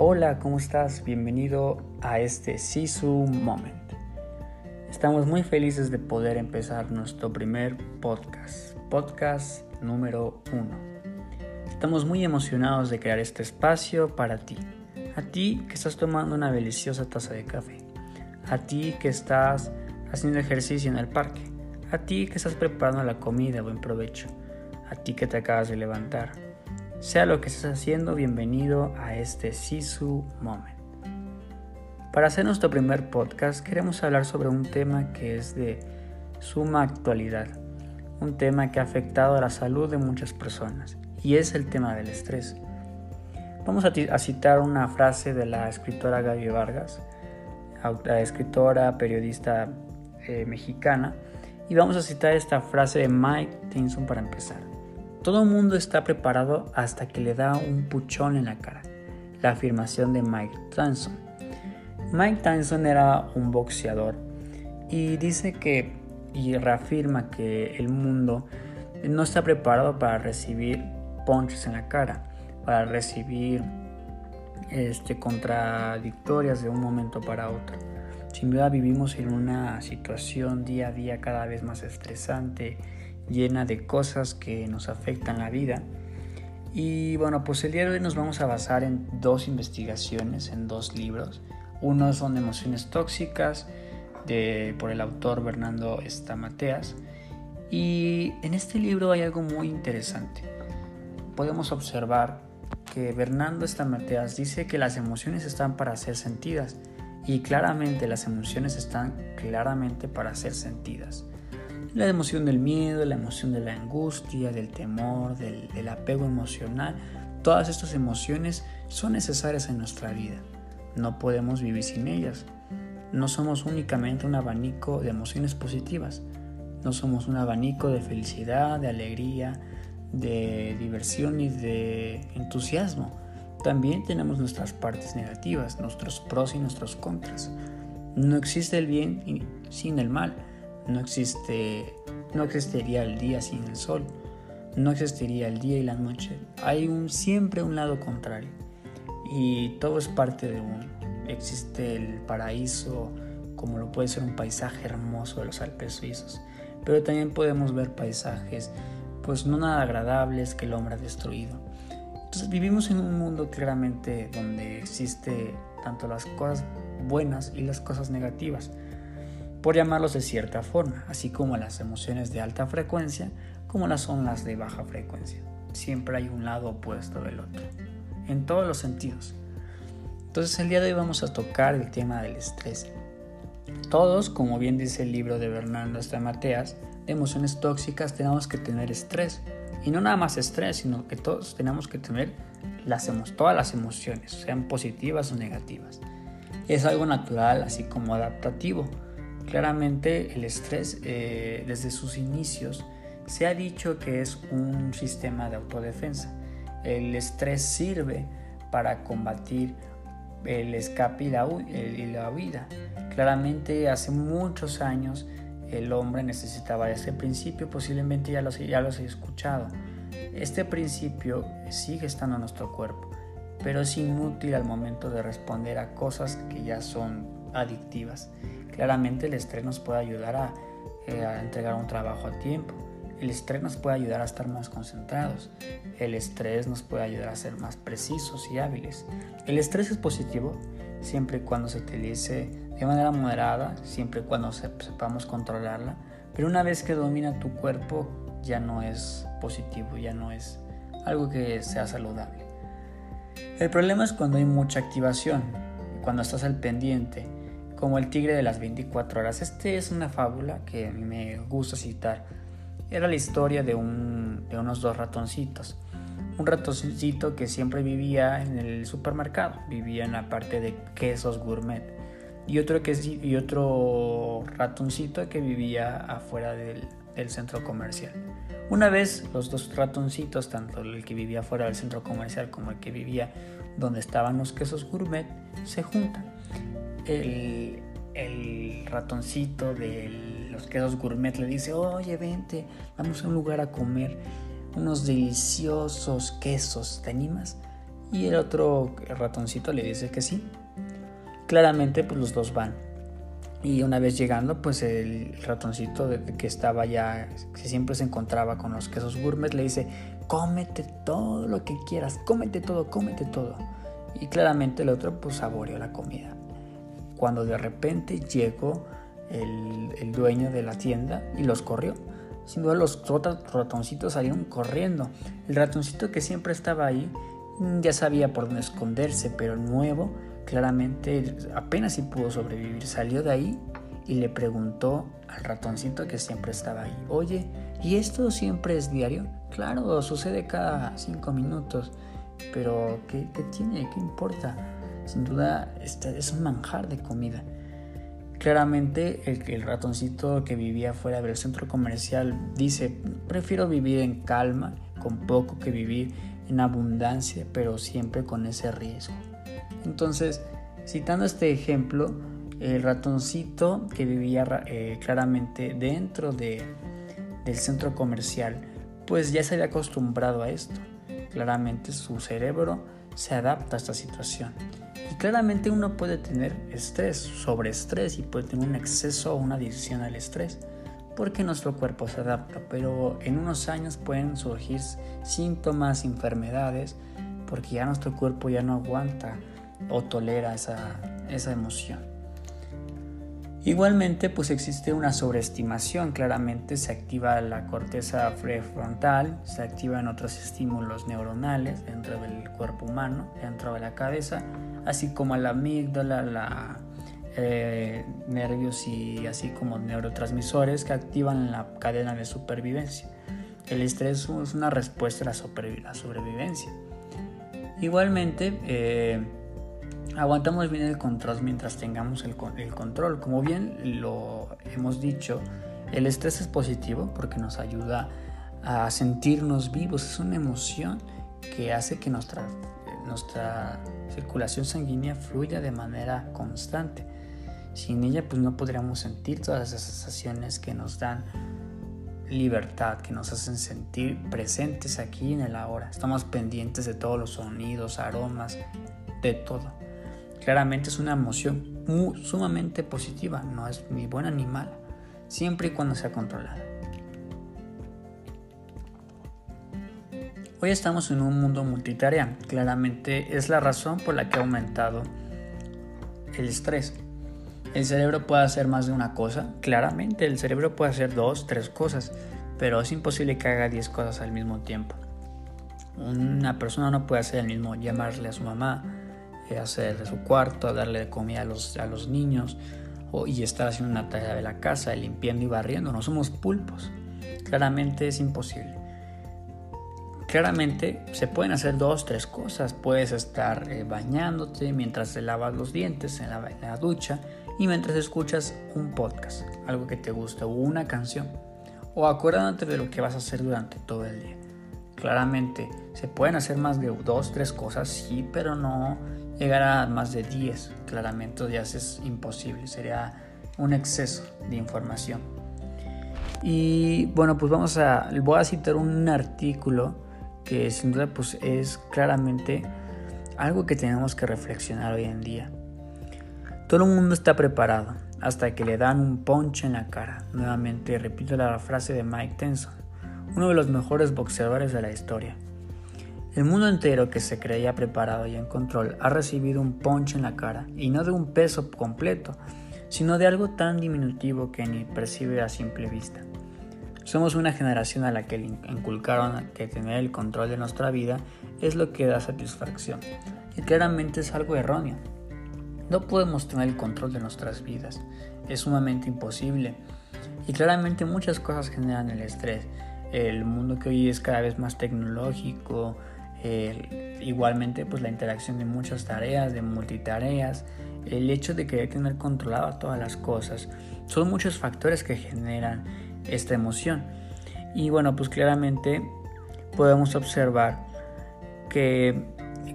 Hola, ¿cómo estás? Bienvenido a este Sisu Moment. Estamos muy felices de poder empezar nuestro primer podcast, podcast número uno. Estamos muy emocionados de crear este espacio para ti, a ti que estás tomando una deliciosa taza de café, a ti que estás haciendo ejercicio en el parque, a ti que estás preparando la comida, buen provecho, a ti que te acabas de levantar sea lo que estés haciendo, bienvenido a este Sisu Moment. Para hacer nuestro primer podcast queremos hablar sobre un tema que es de suma actualidad, un tema que ha afectado a la salud de muchas personas y es el tema del estrés. Vamos a, citar una frase de la escritora Gaby Vargas, escritora, periodista eh, mexicana, y vamos a citar esta frase de Mike Tyson para empezar. Todo el mundo está preparado hasta que le da un puchón en la cara. La afirmación de Mike Tyson. Mike Tyson era un boxeador y dice que y reafirma que el mundo no está preparado para recibir punches en la cara, para recibir este, contradictorias de un momento para otro. Sin duda vivimos en una situación día a día cada vez más estresante llena de cosas que nos afectan la vida. Y bueno, pues el día de hoy nos vamos a basar en dos investigaciones, en dos libros. Uno son Emociones Tóxicas, de, por el autor Bernardo Estamateas. Y en este libro hay algo muy interesante. Podemos observar que Bernardo Estamateas dice que las emociones están para ser sentidas. Y claramente las emociones están claramente para ser sentidas. La emoción del miedo, la emoción de la angustia, del temor, del, apego emocional, todas estas emociones son necesarias en nuestra vida. No podemos vivir sin ellas. No somos únicamente un abanico de emociones positivas. No somos un abanico de felicidad, de alegría, de diversión y de entusiasmo. También tenemos nuestras partes negativas, nuestros pros y nuestros contras. No existe el bien sin el mal no existe, no existiría el día sin el sol, no existiría el día y la noche. Hay un, siempre un lado contrario y todo es parte de uno. Existe el paraíso, como lo puede ser un paisaje hermoso de los Alpes suizos, pero también podemos ver paisajes pues no nada agradables que el hombre ha destruido. Entonces vivimos en un mundo claramente donde existe tanto las cosas buenas y las cosas negativas por llamarlos de cierta forma, así como las emociones de alta frecuencia como las son las de baja frecuencia. Siempre hay un lado opuesto del otro, en todos los sentidos. Entonces el día de hoy vamos a tocar el tema del estrés. Todos, como bien dice el libro de Bernardo Estamateas, de emociones tóxicas tenemos que tener estrés. Y no nada más estrés, sino que todos tenemos que tener las todas las emociones, sean positivas o negativas. Es algo natural, así como adaptativo Claramente el estrés eh, desde sus inicios se ha dicho que es un sistema de autodefensa. El estrés sirve para combatir el escape y la, huida. Claramente hace muchos años el hombre necesitaba este principio, posiblemente ya los, ya los he escuchado. Este principio sigue estando en nuestro cuerpo, pero es inútil al momento de responder a cosas que ya son adictivas. Claramente el estrés nos puede ayudar eh, a, entregar un trabajo a tiempo. El estrés nos puede ayudar a estar más concentrados. El estrés nos puede ayudar a ser más precisos y hábiles. El estrés es positivo siempre y cuando se utilice de manera moderada, siempre y cuando sepamos controlarla. Pero una vez que domina tu cuerpo ya no es positivo, ya no es algo que sea saludable. El problema es cuando hay mucha activación, cuando estás al pendiente como el tigre de las 24 horas. Este es una fábula que me gusta citar. Era la historia de, de unos dos ratoncitos. Un ratoncito que siempre vivía en el supermercado, vivía en la parte de quesos gourmet. Y otro, que, y otro ratoncito que vivía afuera del, del centro comercial. Una vez los dos ratoncitos, tanto el que vivía fuera del centro comercial como el que vivía donde estaban los quesos gourmet, se juntan el, ratoncito de los quesos gourmet le dice, oye, vente, vamos a un lugar a comer unos deliciosos quesos, ¿te animas? y el otro ratoncito le dice que sí. Claramente pues los dos van. Y una vez llegando, pues el ratoncito que estaba ya, que siempre se encontraba con los quesos gourmet, le dice, cómete todo lo que quieras, cómete todo, cómete todo. Y claramente el otro pues saboreó la comida. Cuando de repente llegó el, dueño de la tienda y los corrió. Sin duda los ratoncitos salieron corriendo. El ratoncito que siempre estaba ahí mm, ya sabía por dónde esconderse, pero el nuevo claramente apenas si pudo sobrevivir. Salió de ahí y le preguntó al ratoncito que siempre estaba ahí, oye, ¿y esto siempre es diario? Claro, sucede cada cinco minutos, pero ¿qué, qué tiene? ¿Qué importa? Sin duda este es un manjar de comida. Claramente el, el ratoncito que vivía fuera del centro comercial dice, prefiero vivir en calma, con poco que vivir en abundancia, pero siempre con ese riesgo. Entonces, citando este ejemplo, el ratoncito que vivía eh, claramente dentro de, del centro comercial, pues ya se había acostumbrado a esto. Claramente su cerebro se adapta a esta situación. Y claramente uno puede tener estrés, sobre estrés y puede tener un exceso o una adicción al estrés, porque nuestro cuerpo se adapta, pero en unos años pueden surgir síntomas, enfermedades, porque ya nuestro cuerpo ya no aguanta o tolera esa, esa emoción. Igualmente, pues existe una sobreestimación, claramente se activa la corteza prefrontal, se activan otros estímulos neuronales dentro del cuerpo humano, dentro de la cabeza, así como la amígdala, la eh, nervios y así como neurotransmisores que activan la cadena de supervivencia. El estrés es una respuesta a la, sobrevivencia. Igualmente, eh, aguantamos bien el control mientras tengamos el, control. Como bien lo hemos dicho, el estrés es positivo porque nos ayuda a sentirnos vivos. Es una emoción que hace que nuestra, nuestra circulación sanguínea fluya de manera constante. Sin ella pues no podríamos sentir todas esas sensaciones que nos dan libertad, que nos hacen sentir presentes aquí en el ahora. Estamos pendientes de todos los sonidos, aromas, de todo. Claramente es una emoción sumamente positiva, no es ni buena ni mala, siempre y cuando sea controlada. Hoy estamos en un mundo multitarea, claramente es la razón por la que ha aumentado el estrés. El cerebro puede hacer más de una cosa, claramente el cerebro puede hacer dos, tres cosas, pero es imposible que haga diez cosas al mismo tiempo. Una persona no puede hacer el mismo, llamarle a su mamá, hacer de su cuarto, darle comida a los, a los niños o, y estar haciendo una tarea de la casa, limpiando y barriendo. No somos pulpos. Claramente es imposible. Claramente se pueden hacer dos, tres cosas. Puedes estar eh, bañándote mientras te lavas los dientes en la, ducha y mientras escuchas un podcast, algo que te gusta o una canción. O acordándote de lo que vas a hacer durante todo el día. Claramente se pueden hacer más de dos, tres cosas, sí, pero no llegar a más de 10, claramente ya es imposible, sería un exceso de información. Y bueno, pues vamos a, voy a citar un artículo que sin duda pues es claramente algo que tenemos que reflexionar hoy en día. Todo el mundo está preparado hasta que le dan un ponche en la cara. Nuevamente repito la frase de Mike Tenson, uno de los mejores boxeadores de la historia. El mundo entero que se creía preparado y en control ha recibido un ponche en la cara, y no de un peso completo, sino de algo tan diminutivo que ni percibe a simple vista. Somos una generación a la que inculcaron que tener el control de nuestra vida es lo que da satisfacción, y claramente es algo erróneo. No podemos tener el control de nuestras vidas, es sumamente imposible, y claramente muchas cosas generan el estrés. El mundo que hoy es cada vez más tecnológico, igualmente, pues la interacción de muchas tareas, de multitareas, el hecho de querer tener controlado todas las cosas, son muchos factores que generan esta emoción. Y bueno, pues claramente podemos observar que,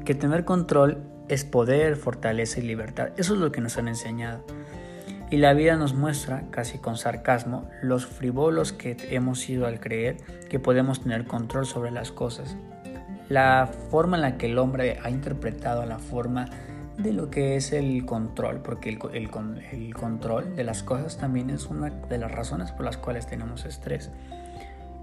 que tener control es poder, fortaleza y libertad. Eso es lo que nos han enseñado. Y la vida nos muestra, casi con sarcasmo, los frivolos que hemos sido al creer que podemos tener control sobre las cosas la forma en la que el hombre ha interpretado la forma de lo que es el control, porque el, el, control de las cosas también es una de las razones por las cuales tenemos estrés.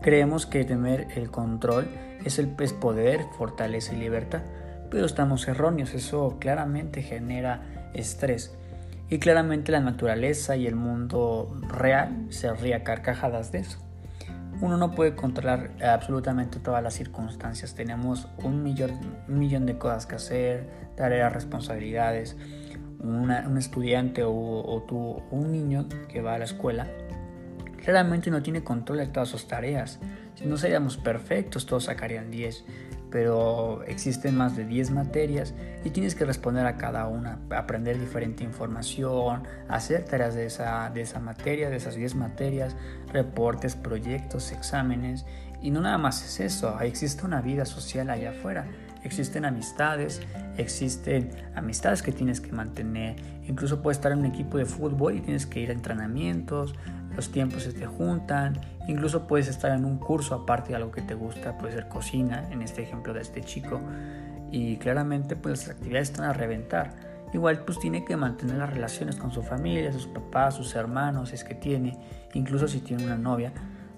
Creemos que tener el control es el es poder, fortaleza y libertad, pero estamos erróneos, eso claramente genera estrés. Y claramente la naturaleza y el mundo real se ríe carcajadas de eso. Uno no puede controlar absolutamente todas las circunstancias. Tenemos un millón, de cosas que hacer, tareas, responsabilidades. un estudiante o, o un niño que va a la escuela realmente no tiene control de todas sus tareas. Si no seríamos perfectos, todos sacarían 10 pero existen más de 10 materias y tienes que responder a cada una, aprender diferente información, hacer tareas de esa, de esa materia, de esas 10 materias, reportes, proyectos, exámenes. Y no nada más es eso, existe una vida social allá afuera, existen amistades, existen amistades que tienes que mantener, incluso puedes estar en un equipo de fútbol y tienes que ir a entrenamientos, los tiempos se te juntan, incluso puedes estar en un curso aparte de algo que te gusta, puede ser cocina, en este ejemplo de este chico, y claramente pues las actividades están a reventar. Igual pues tiene que mantener las relaciones con su familia, sus papás, sus hermanos, es que tiene, incluso si tiene una novia,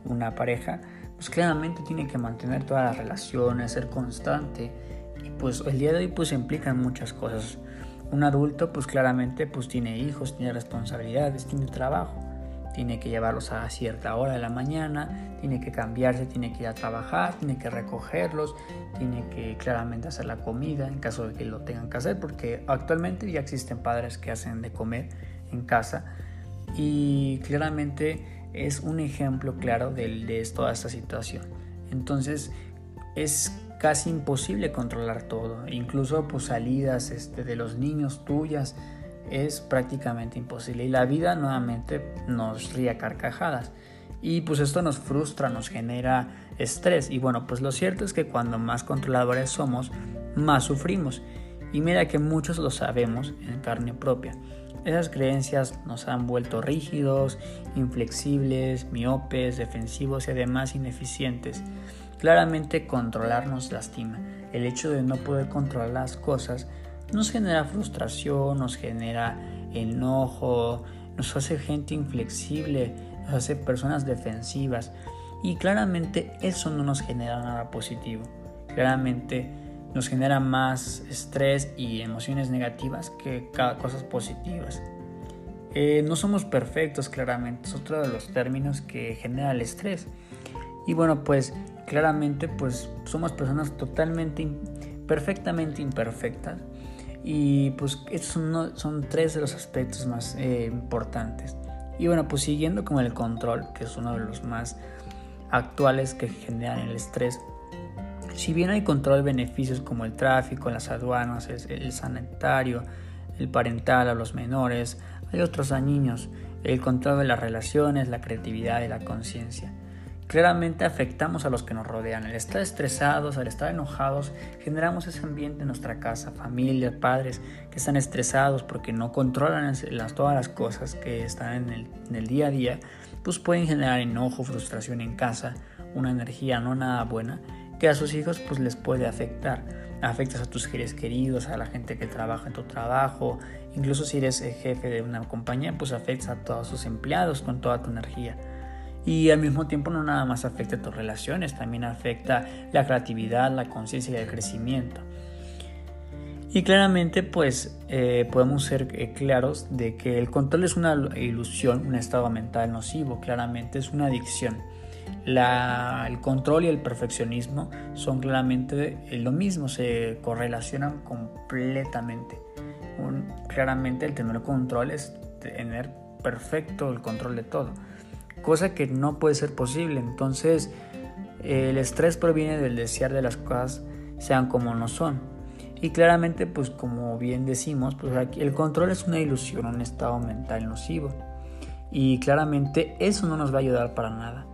una pareja, pues claramente tiene que mantener todas las relaciones, ser constante. Y pues el día de hoy pues implican muchas cosas. Un adulto pues claramente pues tiene hijos, tiene responsabilidades, tiene trabajo tiene que llevarlos a cierta hora de la mañana, tiene que cambiarse, tiene que ir a trabajar, tiene que recogerlos, tiene que claramente hacer la comida en caso de que lo tengan que hacer, porque actualmente ya existen padres que hacen de comer en casa y claramente es un ejemplo claro de, toda esta situación. Entonces es casi imposible controlar todo, incluso pues salidas este, de los niños tuyas, es prácticamente imposible. Y la vida nuevamente nos ríe carcajadas. Y pues esto nos frustra, nos genera estrés. Y bueno, pues lo cierto es que cuando más controladores somos, más sufrimos. Y mira que muchos lo sabemos en carne propia. Esas creencias nos han vuelto rígidos, inflexibles, miopes, defensivos y además ineficientes. Claramente controlar nos lastima. El hecho de no poder controlar las cosas nos genera frustración, nos genera enojo, nos hace gente inflexible, nos hace personas defensivas y claramente eso no nos genera nada positivo. Claramente nos genera más estrés y emociones negativas que cosas positivas. Eh, no somos perfectos, claramente, es otro de los términos que genera el estrés. Y bueno, pues claramente pues somos personas totalmente, perfectamente imperfectas y pues estos son, tres de los aspectos más eh, importantes. Y bueno, pues siguiendo con el control, que es uno de los más actuales que generan el estrés. Si bien hay control de beneficios como el tráfico, las aduanas, el, sanitario, el parental a los menores, hay otros a niños, el control de las relaciones, la creatividad y la conciencia claramente afectamos a los que nos rodean. Al estar estresados, al estar enojados, generamos ese ambiente en nuestra casa, familia, padres que están estresados porque no controlan las, todas las cosas que están en el, día a día, pues pueden generar enojo, frustración en casa, una energía no nada buena que a sus hijos pues les puede afectar. Afectas a tus seres queridos, a la gente que trabaja en tu trabajo, incluso si eres jefe de una compañía, pues afectas a todos sus empleados con toda tu energía y al mismo tiempo no nada más afecta tus relaciones, también afecta la creatividad, la conciencia y el crecimiento. Y claramente pues eh, podemos ser eh, claros de que el control es una ilusión, un estado mental nocivo, claramente es una adicción. el control y el perfeccionismo son claramente lo mismo, se correlacionan completamente. claramente el tener control es tener perfecto el control de todo cosa que no puede ser posible. Entonces, el estrés proviene del desear de las cosas sean como no son. Y claramente, pues como bien decimos, pues aquí el control es una ilusión, un estado mental nocivo. Y claramente eso no nos va a ayudar para nada.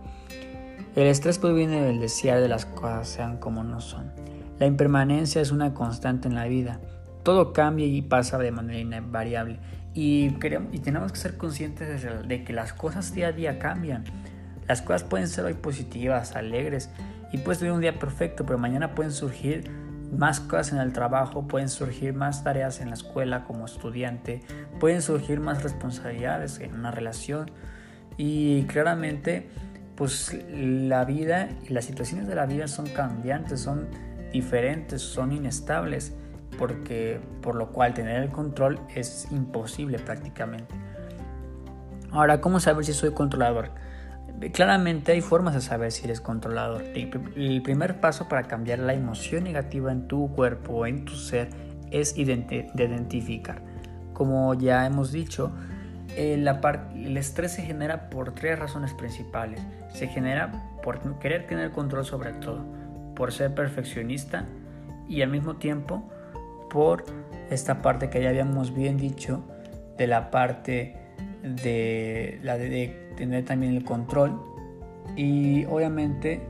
El estrés proviene del desear de las cosas sean como no son. La impermanencia es una constante en la vida. Todo cambia y pasa de manera invariable y, tenemos que ser conscientes de, que las cosas día a día cambian. Las cosas pueden ser hoy positivas, alegres, y puedes tener un día perfecto, pero mañana pueden surgir más cosas en el trabajo, pueden surgir más tareas en la escuela como estudiante, pueden surgir más responsabilidades en una relación y claramente pues la vida y las situaciones de la vida son cambiantes, son diferentes, son inestables, porque por lo cual tener el control es imposible prácticamente. Ahora, ¿cómo saber si soy controlador? Claramente hay formas de saber si eres controlador. El primer paso para cambiar la emoción negativa en tu cuerpo o en tu ser es identificar. Como ya hemos dicho, el, el estrés se genera por tres razones principales. Se genera por querer tener control sobre todo, por ser perfeccionista y al mismo tiempo por esta parte que ya habíamos bien dicho de la parte de la de, tener también el control y obviamente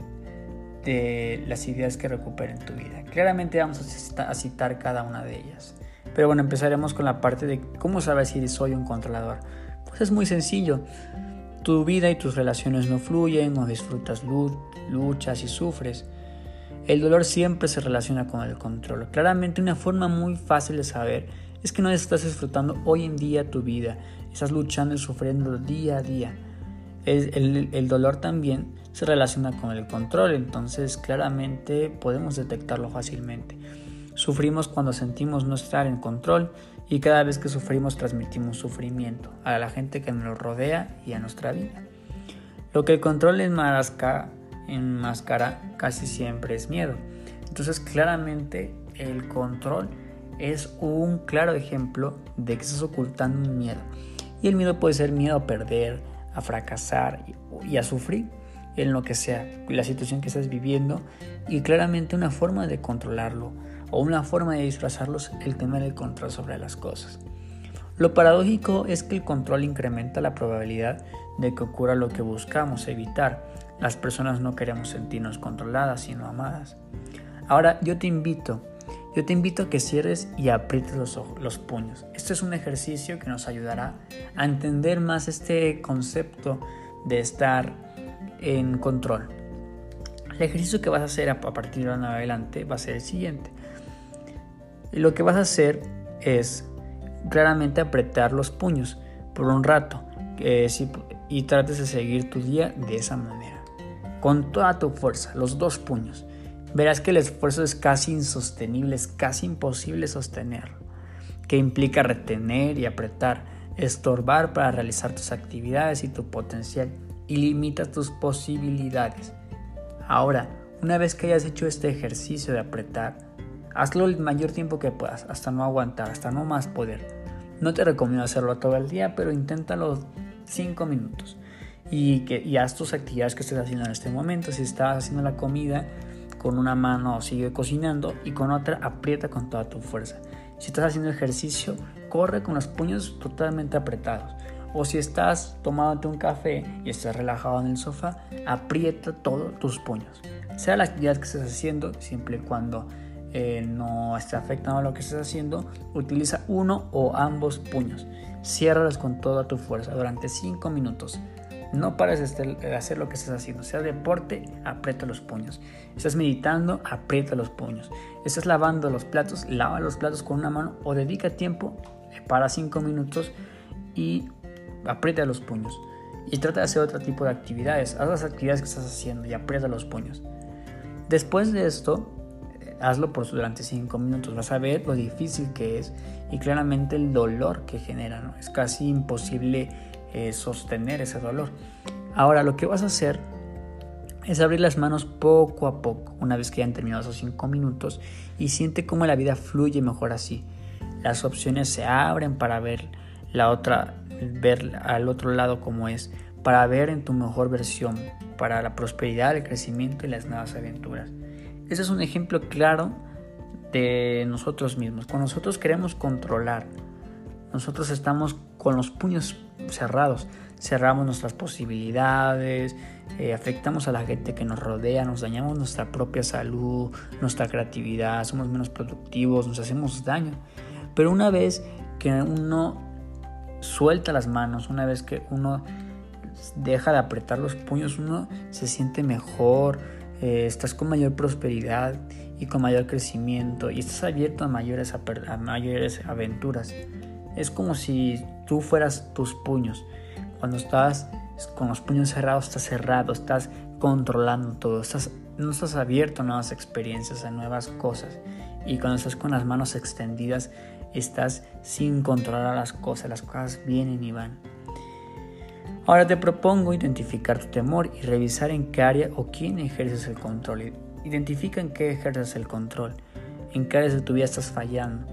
de las ideas que recuperen tu vida. Claramente vamos a citar cada una de ellas. Pero bueno, empezaremos con la parte de cómo saber si soy un controlador. Pues es muy sencillo. Tu vida y tus relaciones no fluyen, no disfrutas luchas y sufres. El dolor siempre se relaciona con el control. Claramente una forma muy fácil de saber es que no estás disfrutando hoy en día tu vida estás luchando y sufriendo día a día. El, dolor también se relaciona con el control, entonces claramente podemos detectarlo fácilmente. Sufrimos cuando sentimos no estar en control y cada vez que sufrimos transmitimos sufrimiento a la gente que nos rodea y a nuestra vida. Lo que el control enmascara, enmascara casi siempre es miedo. Entonces claramente el control es un claro ejemplo de que estás ocultando un miedo. Y el miedo puede ser miedo a perder, a fracasar y a sufrir en lo que sea, la situación que estás viviendo y claramente una forma de controlarlo o una forma de disfrazarlo es el tener el control sobre las cosas. Lo paradójico es que el control incrementa la probabilidad de que ocurra lo que buscamos evitar. Las personas no queremos sentirnos controladas, sino amadas. Ahora yo te invito yo te invito a que cierres y aprietes los, los puños. Este es un ejercicio que nos ayudará a entender más este concepto de estar en control. El ejercicio que vas a hacer a partir de ahora adelante va a ser el siguiente. Lo que vas a hacer es claramente apretar los puños por un rato y trates de seguir tu día de esa manera. Con toda tu fuerza, los dos puños verás que el esfuerzo es casi insostenible, es casi imposible sostenerlo, que implica retener y apretar, estorbar para realizar tus actividades y tu potencial y limita tus posibilidades. Ahora, una vez que hayas hecho este ejercicio de apretar, hazlo el mayor tiempo que puedas, hasta no aguantar, hasta no más poder. No te recomiendo hacerlo todo el día, pero inténtalo 5 minutos. Y, que, y haz tus actividades que estés haciendo en este momento. Si estás haciendo la comida, con una mano sigue cocinando y con otra aprieta con toda tu fuerza. Si estás haciendo ejercicio, corre con los puños totalmente apretados. O si estás tomándote un café y estás relajado en el sofá, aprieta todos tus puños. Sea la actividad que estés haciendo, siempre y cuando eh, no esté afectando a lo que estés haciendo, utiliza uno o ambos puños. Ciérralos con toda tu fuerza durante 5 minutos. No pares de hacer lo que estés haciendo. Sea deporte, aprieta los puños. Estás meditando, aprieta los puños. Estás lavando los platos, lava los platos con una mano o dedica tiempo, para 5 minutos y aprieta los puños. Y trata de hacer otro tipo de actividades. Haz las actividades que estás haciendo y aprieta los puños. Después de esto, eh, hazlo por durante 5 minutos. Vas a ver lo difícil que es y claramente el dolor que genera. Es casi imposible eh, sostener ese dolor. Ahora lo que vas a hacer es abrir las manos poco a poco, una vez que hayan terminado esos 5 minutos, y siente cómo la vida fluye mejor así. Las opciones se abren para ver la otra, ver al otro lado cómo es, para ver en tu mejor versión, para la prosperidad, el crecimiento y las nuevas aventuras. Ese es un ejemplo claro de nosotros mismos. Cuando nosotros queremos controlar, nosotros estamos con los puños cerrados, cerramos nuestras posibilidades, eh, afectamos a la gente que nos rodea, nos dañamos nuestra propia salud, nuestra creatividad, somos menos productivos, nos hacemos daño. Pero una vez que uno suelta las manos, una vez que uno deja de apretar los puños, uno se siente mejor, eh, estás con mayor prosperidad y con mayor crecimiento y estás abierto a mayores, a mayores aventuras. Es como si tú fueras tus puños. Cuando estás con los puños cerrados, estás cerrado, estás controlando todo, estás, no estás abierto a nuevas experiencias, a nuevas cosas. Y cuando estás con las manos extendidas, estás sin controlar las cosas, las cosas vienen y van. Ahora te propongo identificar tu temor y revisar en qué área o quién ejerces el control. Identifica en qué ejerces el control, en qué áreas de tu vida estás fallando.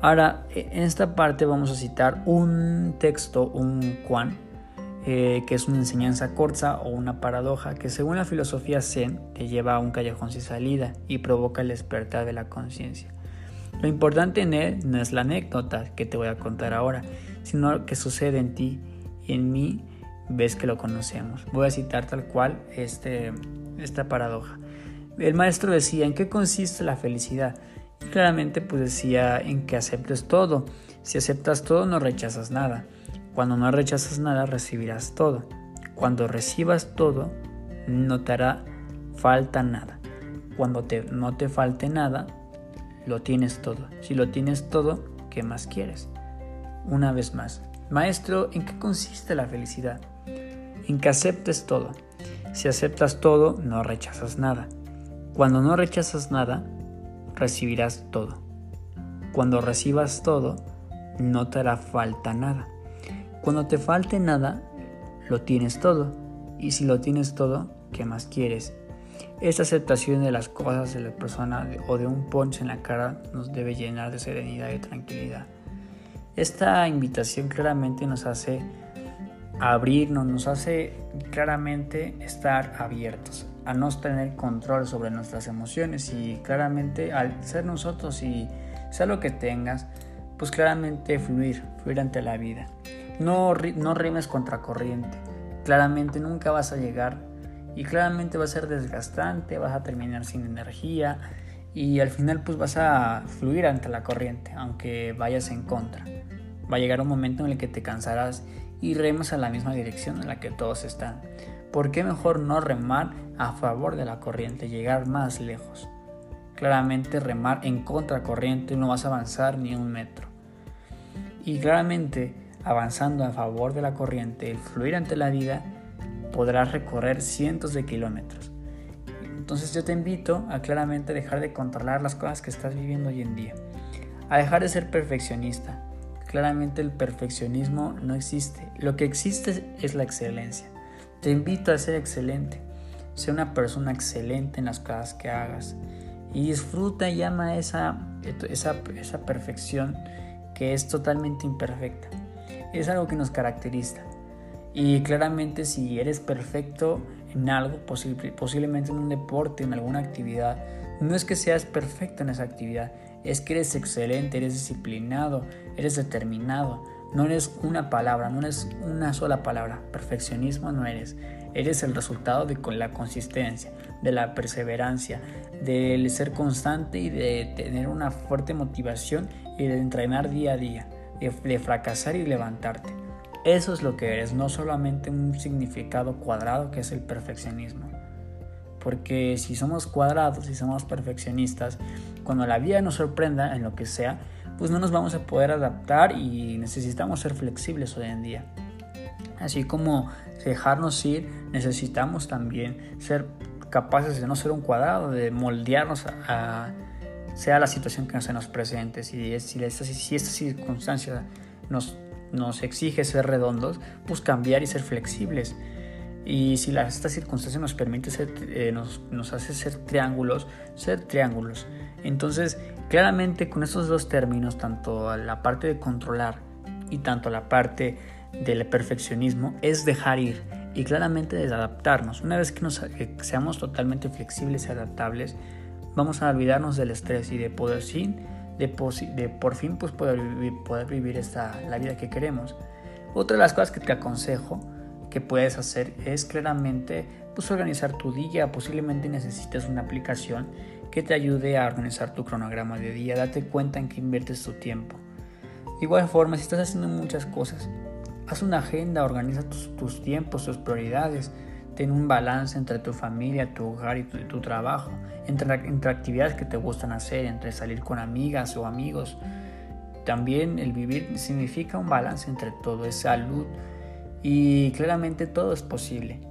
Ahora, e, en esta parte vamos a citar un texto, un Juan, eh, que es una enseñanza corta o una paradoja que según la filosofía Zen te lleva a un callejón sin salida y provoca el despertar de la conciencia. Lo importante en él no es la anécdota que te voy a contar ahora, sino lo que sucede en ti y en mí ves que lo conocemos. Voy a citar tal cual este, esta paradoja. El maestro decía, ¿en qué consiste la felicidad? Claramente pues decía, en que aceptes todo. Si aceptas todo no rechazas nada. Cuando no rechazas nada recibirás todo. Cuando recibas todo no te hará falta nada. Cuando te, no te falte nada lo tienes todo. Si lo tienes todo, ¿qué más quieres? Una vez más, maestro, ¿en qué consiste la felicidad? En que aceptes todo. Si aceptas todo, no rechazas nada. Cuando no rechazas nada, recibirás todo. Cuando recibas todo, no te hará falta nada. Cuando te falte nada, lo tienes todo. Y si lo tienes todo, ¿qué más quieres? Esta aceptación de las cosas de la persona o de un ponche en la cara nos debe llenar de serenidad y tranquilidad. Esta invitación claramente nos hace abrirnos, nos hace claramente estar abiertos, a no tener control sobre nuestras emociones y claramente al ser nosotros y sea lo que tengas, pues claramente fluir, fluir ante la vida. No, no rimes contra corriente, claramente nunca vas a llegar y claramente va a ser desgastante, vas a terminar sin energía y al final pues vas a fluir ante la corriente, aunque vayas en contra. Va a llegar un momento en el que te cansarás y remas a la misma dirección en la que todos están. ¿Por qué mejor no remar a favor de la corriente, llegar más lejos? Claramente remar en contra corriente no vas a avanzar ni un metro. Y claramente avanzando a favor de la corriente, el fluir ante la vida, podrás recorrer cientos de kilómetros. Entonces yo te invito a claramente dejar de controlar las cosas que estás viviendo hoy en día, a dejar de ser perfeccionista. Claramente el perfeccionismo no existe, lo que existe es la excelencia. Te invito a ser excelente, sé una persona excelente en las cosas que hagas y disfruta y ama esa, esa, esa perfección que es totalmente imperfecta. Es algo que nos caracteriza. Y claramente si eres perfecto en algo, posiblemente en un deporte, en alguna actividad, no es que seas perfecto en esa actividad, es que eres excelente, eres disciplinado, eres determinado. No eres una palabra, no eres una sola palabra. Perfeccionismo no eres. Eres el resultado de la consistencia, de la perseverancia, del ser constante y de tener una fuerte motivación y de entrenar día a día, de fracasar y levantarte. Eso es lo que eres, no solamente un significado cuadrado que es el perfeccionismo. Porque si somos cuadrados, si somos perfeccionistas, cuando la vida nos sorprenda en lo que sea, pues no nos vamos a poder adaptar y necesitamos ser flexibles hoy en día. Así como dejarnos ir, necesitamos también ser capaces de no ser un cuadrado, de moldearnos a, sea la situación que se nos presente. Si, si, si esta circunstancia nos exige ser redondos, pues cambiar y ser flexibles. Y si la, esta circunstancia nos permite ser, eh, nos, hace ser triángulos, ser triángulos. Entonces, claramente con estos dos términos, tanto la parte de controlar y tanto la parte del perfeccionismo, es dejar ir y claramente desadaptarnos. Una vez que, nos, que seamos totalmente flexibles y adaptables, vamos a olvidarnos del estrés y de poder sin de, por fin pues, poder vivir, poder vivir esta, la vida que queremos. Otra de las cosas que te aconsejo que puedes hacer es claramente pues, organizar tu día. Posiblemente necesites una aplicación que te ayude a organizar tu cronograma de día. Date cuenta en que inviertes tu tiempo. De igual forma, si estás haciendo muchas cosas, haz una agenda, organiza tus, tus tiempos, tus prioridades. ten un balance entre tu familia, tu hogar y tu, trabajo, entre, entre actividades que te gustan hacer, entre salir con amigas o amigos. También el vivir significa un balance entre todo, es salud y claramente todo es posible.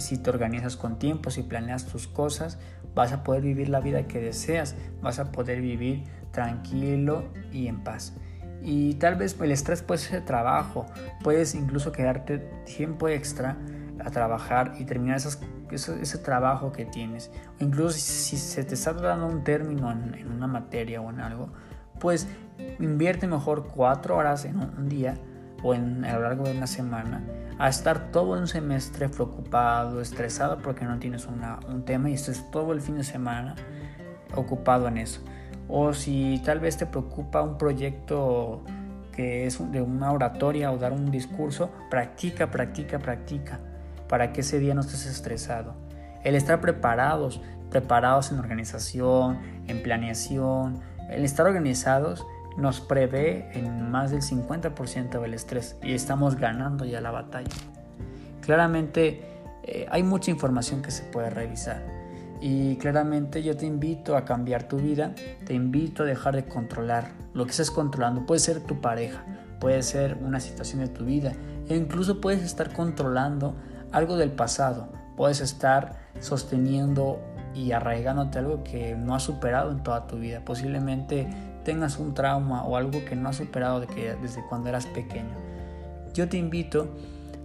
Si te organizas con tiempo, si planeas tus cosas, vas a poder vivir la vida que deseas, vas a poder vivir tranquilo y en paz. Y tal vez el estrés puede ser trabajo, puedes incluso quedarte tiempo extra a trabajar y terminar ese, trabajo que tienes. O incluso si, se te está dando un término en, una materia o en algo, pues invierte mejor cuatro horas en un, día o en, a lo largo de una semana a estar todo un semestre preocupado, estresado porque no tienes un tema y estés todo el fin de semana ocupado en eso. O si tal vez te preocupa un proyecto que es de una oratoria o dar un discurso, practica, practica, practica para que ese día no estés estresado. El estar preparados, preparados en organización, en planeación, el estar organizados nos prevé en más del 50% del estrés y estamos ganando ya la batalla. Claramente eh, hay mucha información que se puede revisar y claramente yo te invito a cambiar tu vida, te invito a dejar de controlar lo que estés controlando. Puede ser tu pareja, puede ser una situación de tu vida e incluso puedes estar controlando algo del pasado. Puedes estar sosteniendo y arraigándote algo que no has superado en toda tu vida. Posiblemente tengas un trauma o algo que no has superado desde cuando eras pequeño. Yo te invito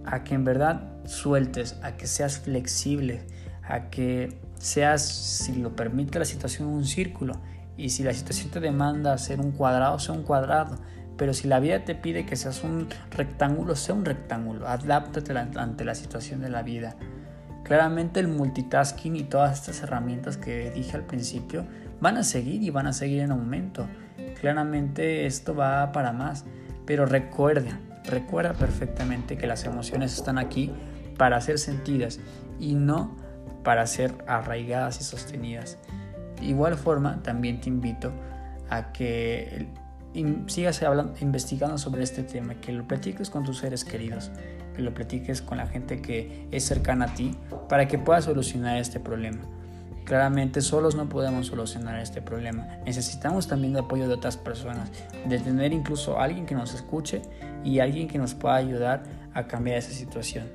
a que en verdad sueltes, a que seas flexible, a que seas, si lo permite la situación, un círculo. Y si la situación te demanda ser un cuadrado, sea un cuadrado. Pero si la vida te pide que seas un rectángulo, sea un rectángulo. Adáptate ante la situación de la vida. Claramente el multitasking y todas estas herramientas que dije al principio van a seguir y van a seguir en aumento. Claramente esto va para más. Pero recuerda, recuerda perfectamente que las emociones están aquí para ser sentidas y no para ser arraigadas y sostenidas. De igual forma, también te invito a que sigas investigando sobre este tema, que lo platiques con tus seres queridos, que lo platiques con la gente que es cercana a ti para que puedas solucionar este problema. Claramente solos no podemos solucionar este problema. Necesitamos también el apoyo de otras personas, de tener incluso alguien que nos escuche y alguien que nos pueda ayudar a cambiar esa situación.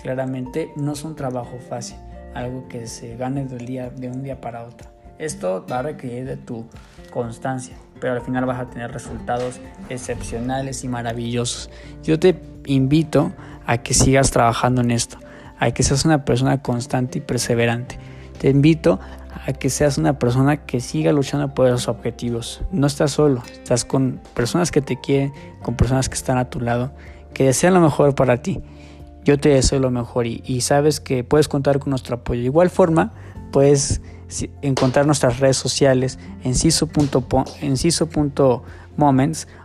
Claramente no es un trabajo fácil, algo que se gane del día, de un día para otro. Esto va a requerir de tu constancia, pero al final vas a tener resultados excepcionales y maravillosos. Yo te invito a que sigas trabajando en esto, a que seas una persona constante y perseverante. Te invito a que seas una persona que siga luchando por esos objetivos. No estás solo, estás con personas que te quieren, con personas que están a tu lado, que desean lo mejor para ti. Yo te deseo lo mejor y, sabes que puedes contar con nuestro apoyo. De igual forma, puedes encontrar nuestras redes sociales en ciso.moments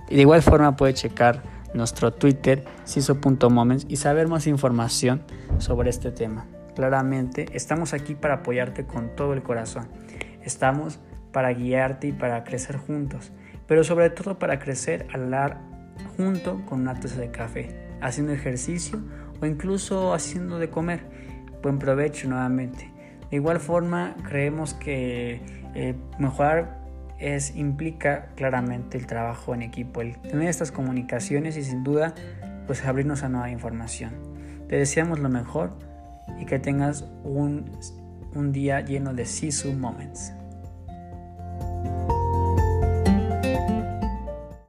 y de igual forma puede checar nuestro Twitter ciso.moments y saber más información sobre este tema. Claramente estamos aquí para apoyarte con todo el corazón. Estamos para guiarte y para crecer juntos, pero sobre todo para crecer al hablar junto con una taza de café, haciendo ejercicio o incluso haciendo de comer. Buen provecho nuevamente. De igual forma, creemos que eh, mejorar es, implica claramente el trabajo en equipo, el tener estas comunicaciones y sin duda pues abrirnos a nueva información. Te deseamos lo mejor y que tengas un, un día lleno de Sisu Moments.